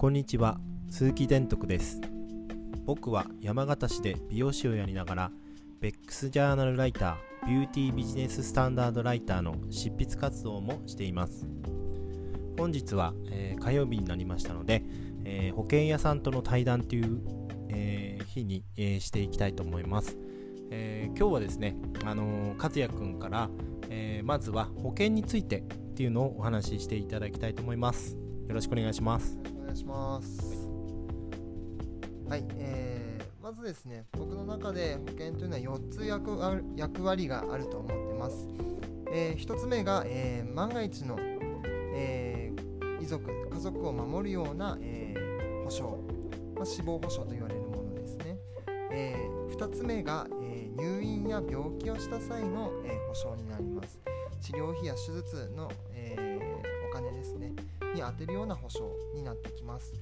こんにちは鈴木伝徳です。僕は山形市で美容師をやりながらベックスジャーナルライタービューティービジネススタンダードライターの執筆活動もしています。本日は、えー、火曜日になりましたので、えー、保険屋さんとの対談という、えー、日に、えしていきたいと思います、え今日はですね、あの和也くんから、えまずは保険についてっていうのをお話ししていただきたいと思います。よろしくお願いします。願いします。はい、えー、まずですね僕の中で保険というのは4つ役割があると思ってます、えー、1つ目が、えー、万が一の、えー、遺族家族を守るような、えー、保障、まあ、死亡保障と言われるものですね、えー、2つ目が、えー、入院や病気をした際の、えー、保障になります。治療費や手術の、に充てるような保障になってきます、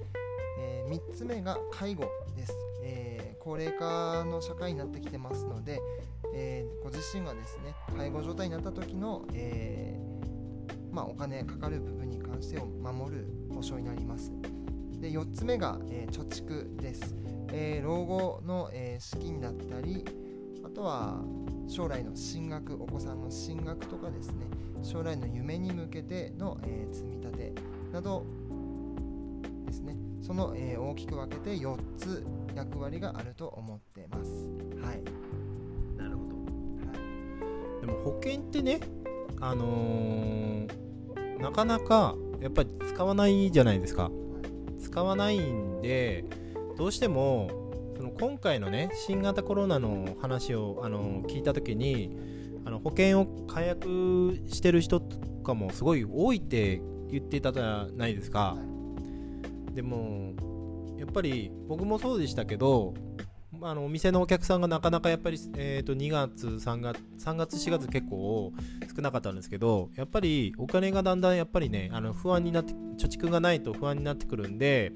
えー、3つ目が介護です、えー、高齢化の社会になってきてますので、えー、ご自身がですね介護状態になった時の、えまあ、お金かかる部分に関してを守る保証になります。で4つ目が、え貯蓄です、え老後の、え資金だったりあとは将来の進学お子さんの進学とかですね将来の夢に向けての、え積み立てなどですね。その、えー、大きく分けて4つ役割があると思ってます。はい。なるほど、はい、でも保険ってねあのー、なかなかやっぱり使わないじゃないですか、はい、使わないんでどうしてもその今回のね新型コロナの話を、あのー、聞いた時にあの保険を解約してる人とかもすごい多いって言ってたじゃないですか、でもやっぱり僕もそうでしたけどあのお店のお客さんがなかなかやっぱり、えー、と2月3月3月4月結構少なかったんですけどやっぱりお金がだんだんやっぱりねあの不安になって貯蓄がないと不安になってくるんで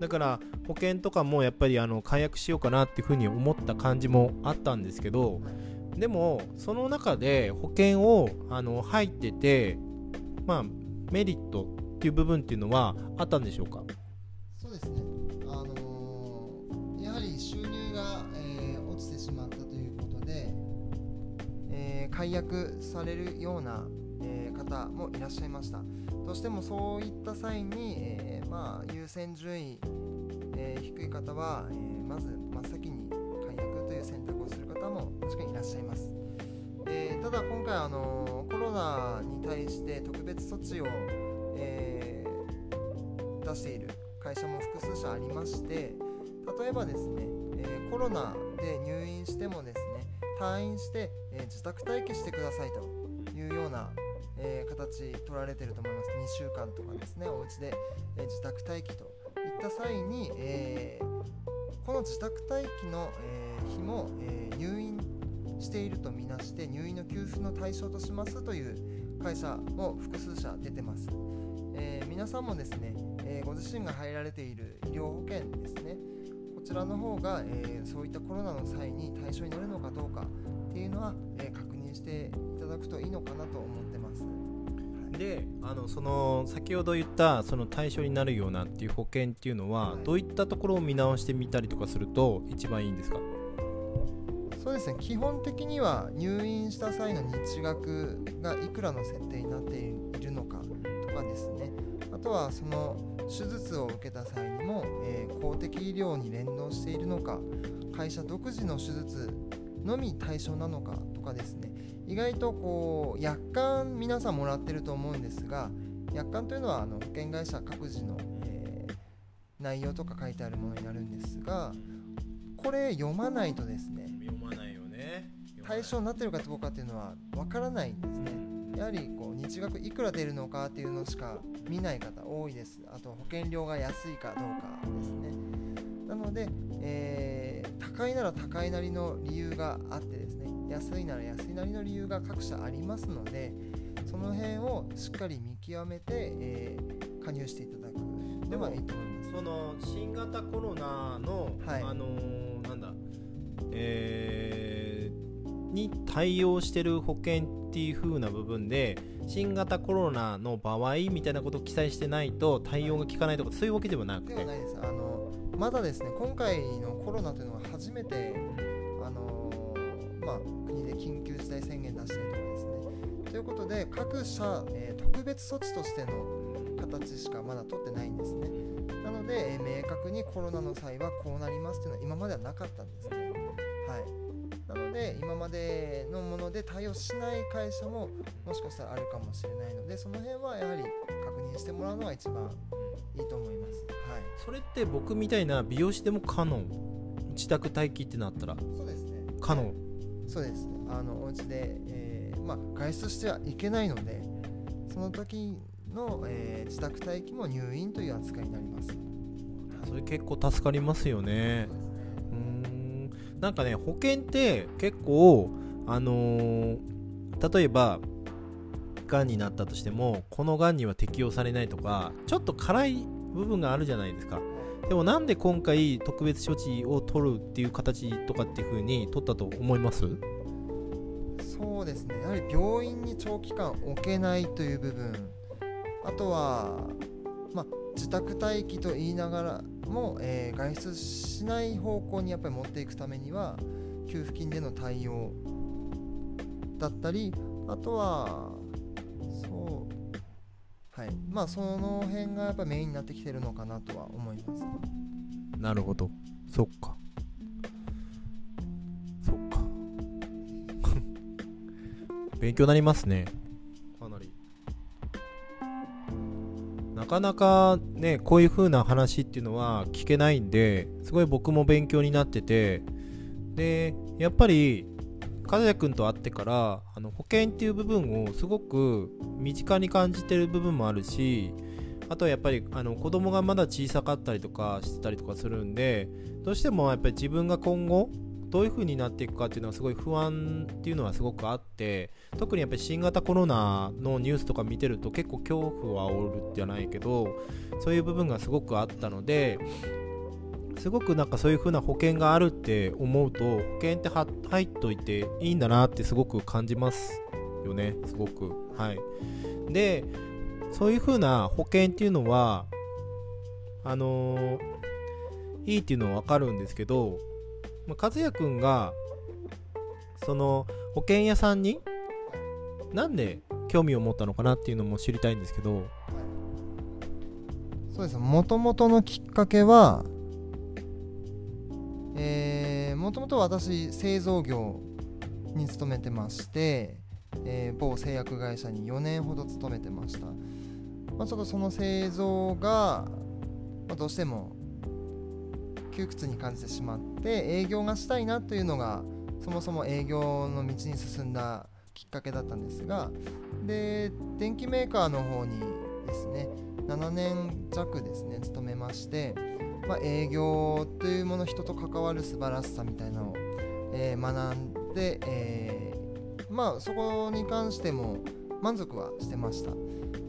だから保険とかもやっぱりあの解約しようかなっていうふうに思った感じもあったんですけどでもその中で保険をあの入っててまあメリットっていう部分っていうのはあったんでしょうか？そうですね、あのー、やはり収入が、えー、落ちてしまったということで、えー、解約されるような、え方もいらっしゃいました。どうしてもそういった際に、えまあ、優先順位、え低い方は、えまず真っ先に解約という選択をする方も確かにいらっしゃいます、えただ今回、あのナに対して特別措置を、えー、出している会社も複数社ありまして例えばですね、えー、コロナで入院してもですね退院して、えー、自宅待機してくださいというような、え形取られてると思います。2週間とかですねお家で、え自宅待機といった際に、えこの自宅待機の、え日も、え入院しているとみなして入院の給付の対象としますという会社も複数社出てます、えー、皆さんもですね、えー、ご自身が入られている医療保険ですね。こちらの方が、えー、そういったコロナの際に対象になるのかどうかっていうのは、え確認していただくといいのかなと思ってます。であのその先ほど言ったその対象になるようなっていう保険っていうのは、はい、どういったところを見直してみたりとかすると一番いいんですか？そうですね。基本的には入院した際の日額がいくらの設定になっているのかとかですね。あとはその手術を受けた際にも、えー、公的医療に連動しているのか会社独自の手術のみ対象なのかとかですね。意外とこう約款皆さんもらってると思うんですが約款というのはあの保険会社各自の、えー、内容とか書いてあるものになるんですがこれ読まないとですね対象になってるかどうかっていうのはわからないんですね。やはりこう日額いくら出るのかっていうのしか見ない方多いです。あと保険料が安いかどうかですね。なので、えー、高いなら高いなりの理由があってですね。安いなら安いなりの理由が各社ありますのでその辺をしっかり見極めて、えー、加入していただくではいいと思います。その新型コロナの、はい、あのー、なんだえーに対応してる保険っていう風な部分で新型コロナの場合みたいなことを記載してないと対応が効かないとかそういうわけではなくて。ではないです。あのまだですね今回のコロナというのは初めてあのまあ、国で緊急事態宣言出しているところですね。ということで各社、えー特別措置としての形しかまだ取ってないんですね。なので、えー明確にコロナの際はこうなりますというのは今まではなかったんですね。はい。なので今までのもので対応しない会社ももしかしたらあるかもしれないのでその辺はやはり確認してもらうのが一番いいと思います。はい。それって僕みたいな美容師でも可能？自宅待機ってなったら。そうですね。可能？そうですあのお家で、えーまあ、外出してはいけないのでその時の、えー自宅待機も入院という扱いになります。それ結構助かりますよねなんかね保険って結構あのー例えばがんになったとしてもこのがんには適用されないとかちょっと辛い部分があるじゃないですか。でもなんで今回特別処置を取るっていう形とかっていう風に取ったと思います？そうですね。やはり病院に長期間置けないという部分。あとは、まあ、自宅待機と言いながらも、えー外出しない方向にやっぱり持っていくためには給付金での対応だったりあとはそうはい。まあその辺がやっぱメインになってきてるのかなとは思います。なるほど。そっか。そっか。勉強になりますね。かなかねこういう風な話っていうのは聞けないんですごい僕も勉強になっててでやっぱり和也君と会ってからあの保険っていう部分をすごく身近に感じてる部分もあるしあとはやっぱりあの子供がまだ小さかったりとかしてたりとかするんでどうしてもやっぱり自分が今後どういう風になっていくかっていうのはすごい不安っていうのはすごくあって特にやっぱり新型コロナのニュースとか見てると結構恐怖を煽るじゃないけどそういう部分がすごくあったのですごくなんかそういう風な保険があるって思うと保険って入っといていいんだなってすごく感じますよね。すごく。はい。でそういう風な保険っていうのはあのーいいっていうのは分かるんですけど、まあ、和也くんがその保険屋さんになんで興味を持ったのかなっていうのも知りたいんですけど。そうです。もともとのきっかけはえーもともと私製造業に勤めてまして、えー某製薬会社に4年ほど勤めてました、まあ、ちょっとその製造が、まあ、どうしても窮屈に感じてしまって営業がしたいなというのがそもそも営業の道に進んだきっかけだったんですがで電機メーカーの方にですね7年弱ですね勤めまして、まあ、営業というもの人と関わる素晴らしさみたいなのを、えー学んで、えーまあそこに関しても満足はしてました。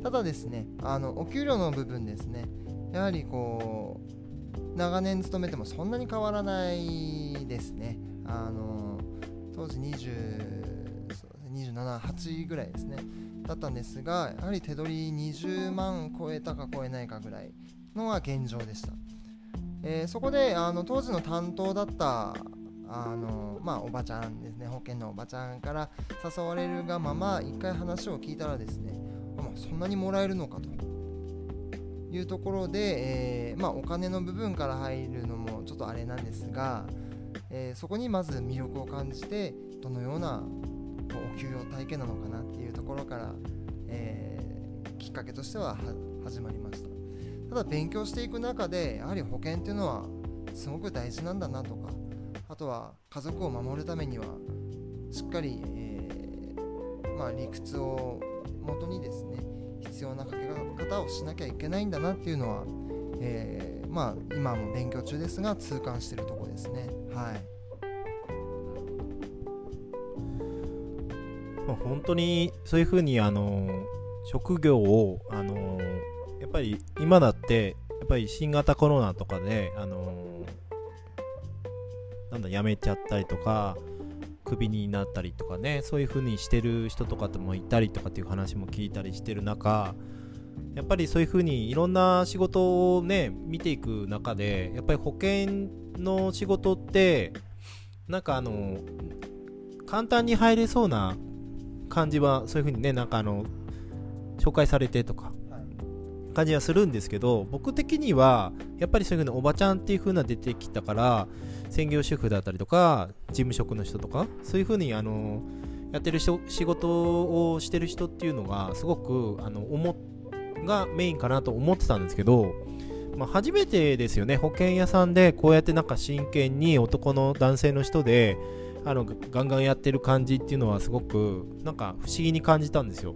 ただですねあのお給料の部分ですねやはりこう長年勤めてもそんなに変わらないですね。あの当時20そうですね27、8ぐらいですね。だったんですがやはり手取り20万超えたか超えないかぐらいのが現状でした、えーそこであの当時の担当だったあのまあおばちゃんですね。保険のおばちゃんから誘われるがまま一回話を聞いたらですねそんなにもらえるのかというところで、えーまあ、お金の部分から入るのもちょっとあれなんですが、えーそこにまず魅力を感じてどのようなお給料体系なのかなっていうところから、えーきっかけとしてはは始まりました。ただ勉強していく中でやはり保険っていうのはすごく大事なんだなとかあとは家族を守るためにはしっかり、えーまあ、理屈を元にですね必要なかけ方をしなきゃいけないんだなっていうのは、えーまあ、今も勉強中ですが痛感してるところですね。はい。まあ、本当にそういうふうにあの職業をあのやっぱり今だってやっぱり新型コロナとかであのなんだ辞めちゃったりとかクビになったりとかねそういう風にしてる人とかともいたりとかっていう話も聞いたりしてる中やっぱりそういう風にいろんな仕事をね見ていく中でやっぱり保険の仕事ってなんかあの簡単に入れそうな感じはそういう風にねなんかあの紹介されてとか感じはするんですけど僕的にはやっぱりそういう風におばちゃんっていう風な出てきたから専業主婦だったりとか事務職の人とかそういう風にあのやってる仕事をしてる人っていうのがすごくあの思がメインかなと思ってたんですけど、まあ、初めてですよね。保険屋さんでこうやってなんか真剣に男の男性の人であのガンガンやってる感じっていうのはすごくなんか不思議に感じたんですよ。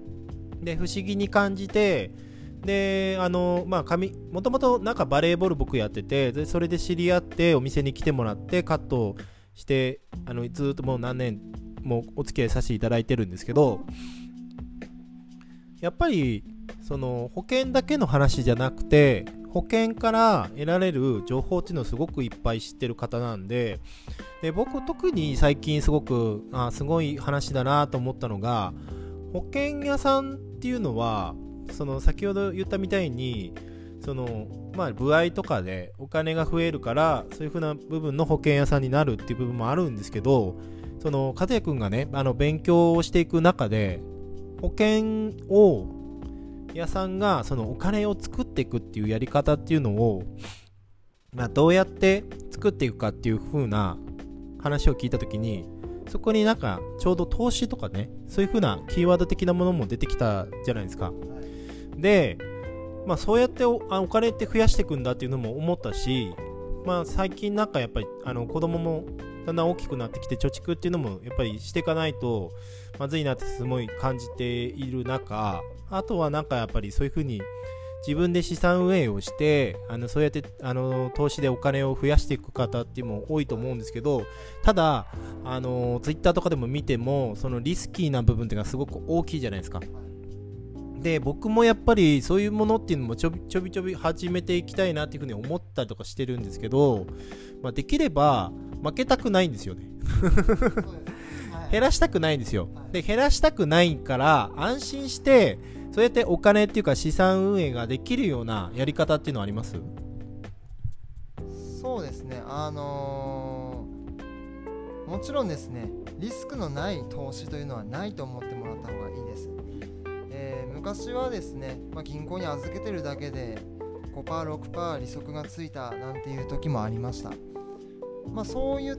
で不思議に感じてであのまあもともとなんかバレーボール僕やっててでそれで知り合ってお店に来てもらってカットしてあのずっともう何年もお付き合いさせていただいてるんですけどやっぱりその保険だけの話じゃなくて保険から得られる情報っていうのをすごくいっぱい知ってる方なんでで僕特に最近すごくあすごい話だなと思ったのが保険屋さんっていうのはその先ほど言ったみたいにそのまあ歩合とかでお金が増えるからそういう風な部分の保険屋さんになるっていう部分もあるんですけどその和也くんがねあの勉強をしていく中で保険を屋さんがそのお金を作っていくっていうやり方っていうのを、まあ、どうやって作っていくかっていう風な話を聞いた時にそこになんかちょうど投資とかねそういう風なキーワード的なものも出てきたじゃないですか。で、まあ、そうやっておお金って増やしていくんだっていうのも思ったし、まあ、最近なんかやっぱりあの子供もだんだん大きくなってきて貯蓄っていうのもやっぱりしていかないとまずいなってすごい感じている中あとはなんかやっぱりそういうふうに自分で資産運営をしてあのそうやってあの投資でお金を増やしていく方っていうのも多いと思うんですけどただあのツイッターとかでも見てもそのリスキーな部分っていうのがすごく大きいじゃないですか。で僕もやっぱりそういうものっていうのもちょびちょびちょび始めていきたいなっていうふうに思ったりとかしてるんですけど、まあ、できれば負けたくないんですよね。減らしたくないんですよ。で減らしたくないから安心してそうやってお金っていうか資産運営ができるようなやり方っていうのはあります？そうですね。あのー、もちろんですね。リスクのない投資というのはないと思って昔はですね、まあ、銀行に預けてるだけで 5%6% 利息がついたなんていう時もありました。まあそういう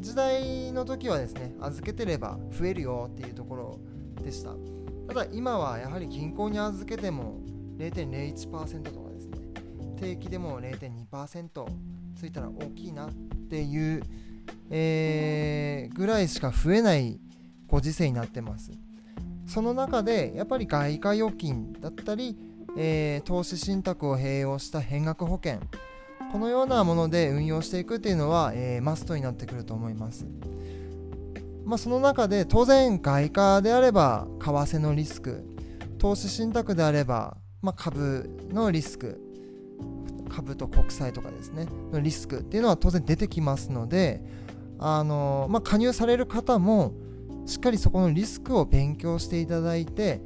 時代の時はですね預けてれば増えるよっていうところでした。ただ今はやはり銀行に預けても0.01%とかですね定期でも0.2%ついたら大きいなっていう、えー、ぐらいしか増えないご時世になってます。その中でやっぱり外貨預金だったり、えー、投資信託を併用した変額保険このようなもので運用していくっていうのは、えー、マストになってくると思います。まあ、その中で当然外貨であれば為替のリスク投資信託であれば、まあ、株のリスク株と国債とかですねのリスクっていうのは当然出てきますのであの、まあ、加入される方もしっかりそこのリスクを勉強していただいて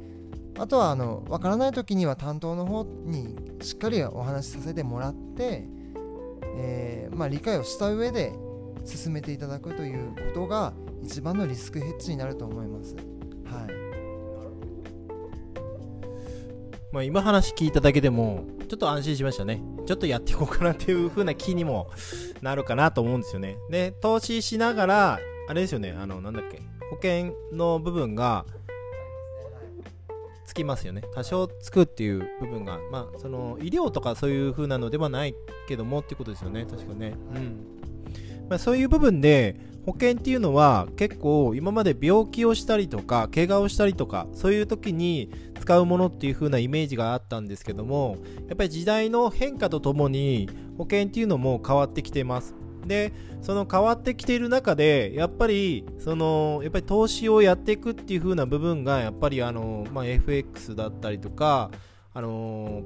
あとはあの分からない時には担当の方にしっかりお話しさせてもらって、えーまあ、理解をした上で進めていただくということが一番のリスクヘッジになると思います。はい。まあ、今話聞いただけでも、ちょっと安心しましたね。ちょっとやっていこうかなっていう風な気にもなるかなと思うんですよね。で、投資しながら、あれですよね、あの、なんだっけ、保険の部分が、つきますよね。多少つくっていう部分が、まあ、その、医療とかそういう風なのではないけどもっていうことですよね。確かね。うん。まあ、そういう部分で、保険っていうのは結構今まで病気をしたりとか怪我をしたりとかそういう時に使うものっていう風なイメージがあったんですけどもやっぱり時代の変化とともに保険っていうのも変わってきてますでその変わってきている中でやっぱりそのやっぱり投資をやっていくっていう風な部分がやっぱりあの、まあ、FX だったりとかあの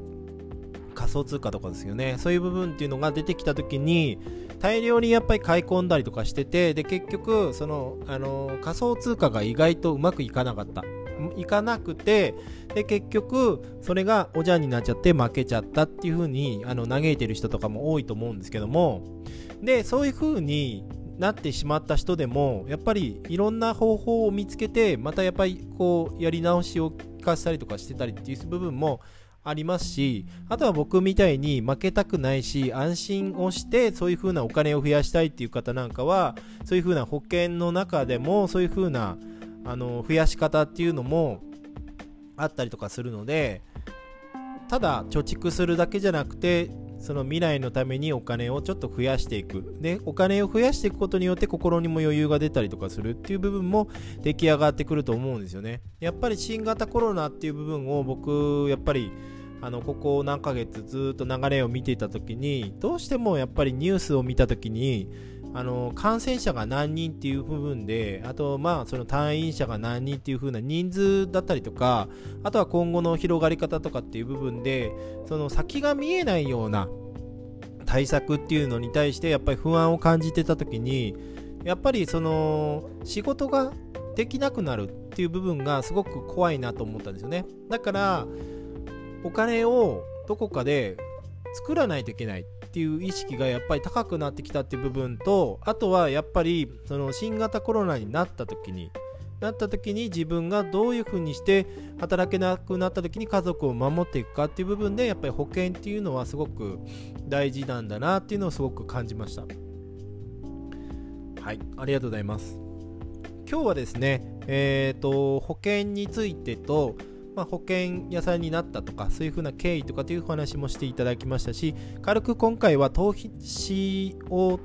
仮想通貨とかですよね。そういう部分っていうのが出てきた時に大量にやっぱり買い込んだりとかしててで結局そのあの仮想通貨が意外とうまくいかなかった。いかなくてで結局それがおじゃんになっちゃって負けちゃったっていう風にあの嘆いてる人とかも多いと思うんですけども。でそういう風になってしまった人でもやっぱりいろんな方法を見つけてまたやっぱりこうやり直しを聞かせたりとかしてたりっていう部分もありますしあとは僕みたいに負けたくないし安心をしてそういう風なお金を増やしたいっていう方なんかはそういう風な保険の中でもそういう風なあの増やし方っていうのもあったりとかするのでただ貯蓄するだけじゃなくてその未来のためにお金をちょっと増やしていく。でお金を増やしていくことによって心にも余裕が出たりとかするっていう部分も出来上がってくると思うんですよね。やっぱり新型コロナっていう部分を僕やっぱりあのここ何ヶ月ずっと流れを見ていた時にどうしてもやっぱりニュースを見た時にあの感染者が何人っていう部分であとまあその退院者が何人っていう風な人数だったりとかあとは今後の広がり方とかっていう部分でその先が見えないような対策っていうのに対してやっぱり不安を感じてた時にやっぱりその仕事ができなくなるっていう部分がすごく怖いなと思ったんですよね。だからお金をどこかで作らないといけない。っていう意識がやっぱり高くなってきたっていう部分とあとはやっぱりその新型コロナになった時になった時に自分がどういうふうにして働けなくなった時に家族を守っていくかっていう部分でやっぱり保険っていうのはすごく大事なんだなっていうのをすごく感じました。はいありがとうございます。今日はですねえっ、ー、と保険についてとまあ、保険屋さんになったとかそういうふうな経緯とかという話もしていただきましたし軽く今回は投資を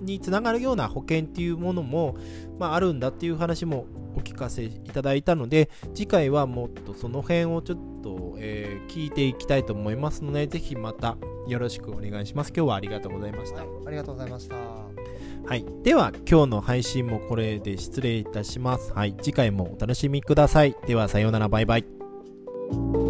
につながるような保険っていうものも、まあ、あるんだっていう話もお聞かせいただいたので次回はもっとその辺をちょっと、えー、聞いていきたいと思いますのでぜひまたよろしくお願いします今日はありがとうございました、はい、ありがとうございましたはい。では、今日の配信もこれで失礼いたします。はい。次回もお楽しみください。では、さようなら、バイバイ。Thank you